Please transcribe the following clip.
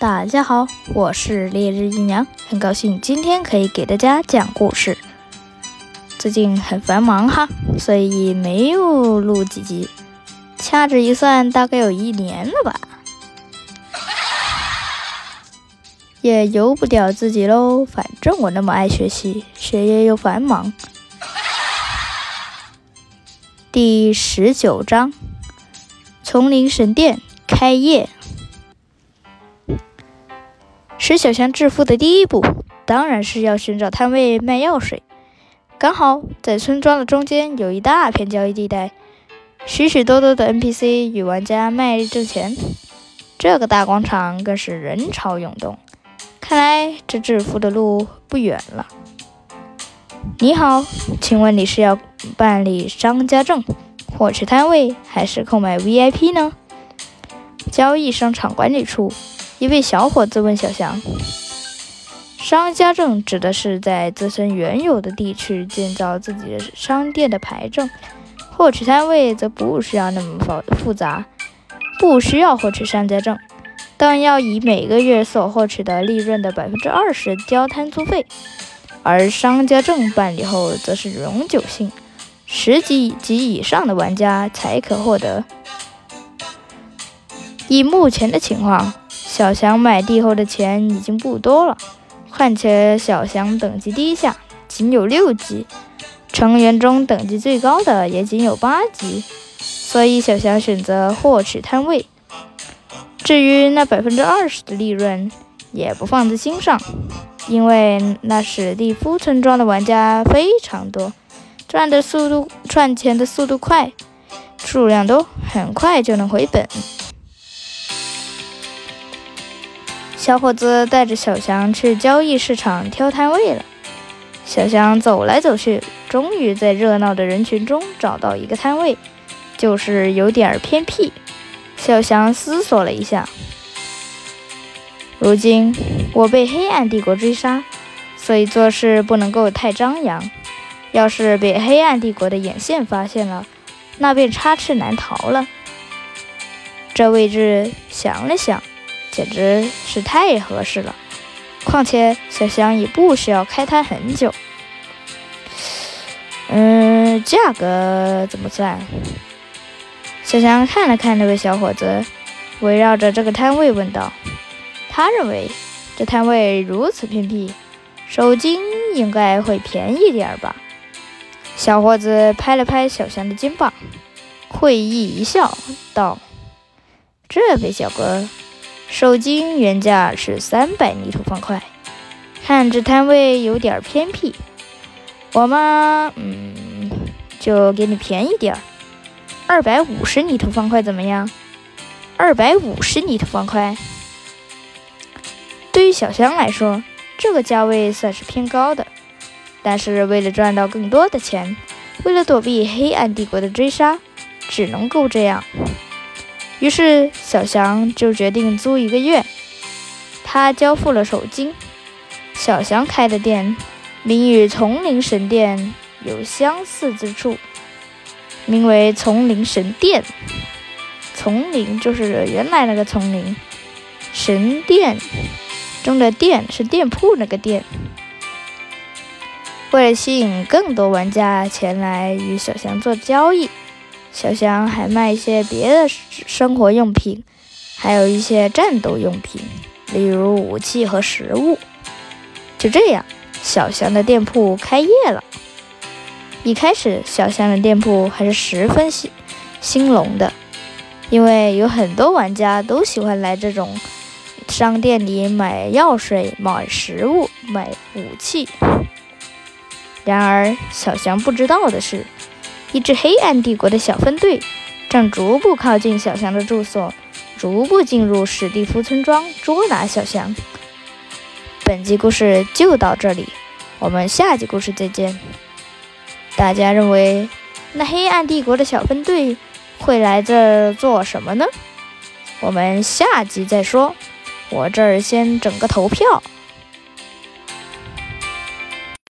大家好，我是烈日一娘，很高兴今天可以给大家讲故事。最近很繁忙哈，所以没有录几集，掐指一算，大概有一年了吧。也由不了自己喽，反正我那么爱学习，学业又繁忙。第十九章：丛林神殿开业。使小强致富的第一步，当然是要寻找摊位卖药水。刚好在村庄的中间有一大片交易地带，许许多多的 NPC 与玩家卖力挣钱，这个大广场更是人潮涌动。看来这致富的路不远了。你好，请问你是要办理商家证、获取摊位，还是购买 VIP 呢？交易商场管理处。一位小伙子问小翔：“商家证指的是在自身原有的地区建造自己的商店的牌证，获取摊位则不需要那么复复杂，不需要获取商家证，但要以每个月所获取的利润的百分之二十交摊租费。而商家证办理后则是永久性，十级及以上的玩家才可获得。以目前的情况。”小翔买地后的钱已经不多了，况且小翔等级低下，仅有六级，成员中等级最高的也仅有八级，所以小翔选择获取摊位。至于那百分之二十的利润，也不放在心上，因为那史蒂夫村庄的玩家非常多，赚的速度赚钱的速度快，数量多，很快就能回本。小伙子带着小翔去交易市场挑摊位了。小翔走来走去，终于在热闹的人群中找到一个摊位，就是有点偏僻。小翔思索了一下，如今我被黑暗帝国追杀，所以做事不能够太张扬。要是被黑暗帝国的眼线发现了，那便插翅难逃了。这位置想了想。简直是太合适了，况且小香也不需要开摊很久。嗯，价格怎么算？小香看了看那位小伙子，围绕着这个摊位问道：“他认为这摊位如此偏僻，手金应该会便宜点吧？”小伙子拍了拍小香的肩膀，会意一笑，道：“这位小哥。”手金原价是三百泥土方块，看这摊位有点偏僻，我嘛，嗯，就给你便宜点儿，二百五十泥土方块怎么样？二百五十泥土方块，对于小香来说，这个价位算是偏高的，但是为了赚到更多的钱，为了躲避黑暗帝国的追杀，只能够这样。于是，小翔就决定租一个月。他交付了首金。小翔开的店名与丛林神殿有相似之处，名为丛林神殿。丛林就是原来那个丛林，神殿中的店是店铺那个店。为了吸引更多玩家前来与小翔做交易。小翔还卖一些别的生活用品，还有一些战斗用品，例如武器和食物。就这样，小翔的店铺开业了。一开始，小翔的店铺还是十分兴兴隆的，因为有很多玩家都喜欢来这种商店里买药水、买食物、买武器。然而，小翔不知道的是。一支黑暗帝国的小分队正逐步靠近小翔的住所，逐步进入史蒂夫村庄，捉拿小翔。本集故事就到这里，我们下集故事再见。大家认为那黑暗帝国的小分队会来这儿做什么呢？我们下集再说。我这儿先整个投票。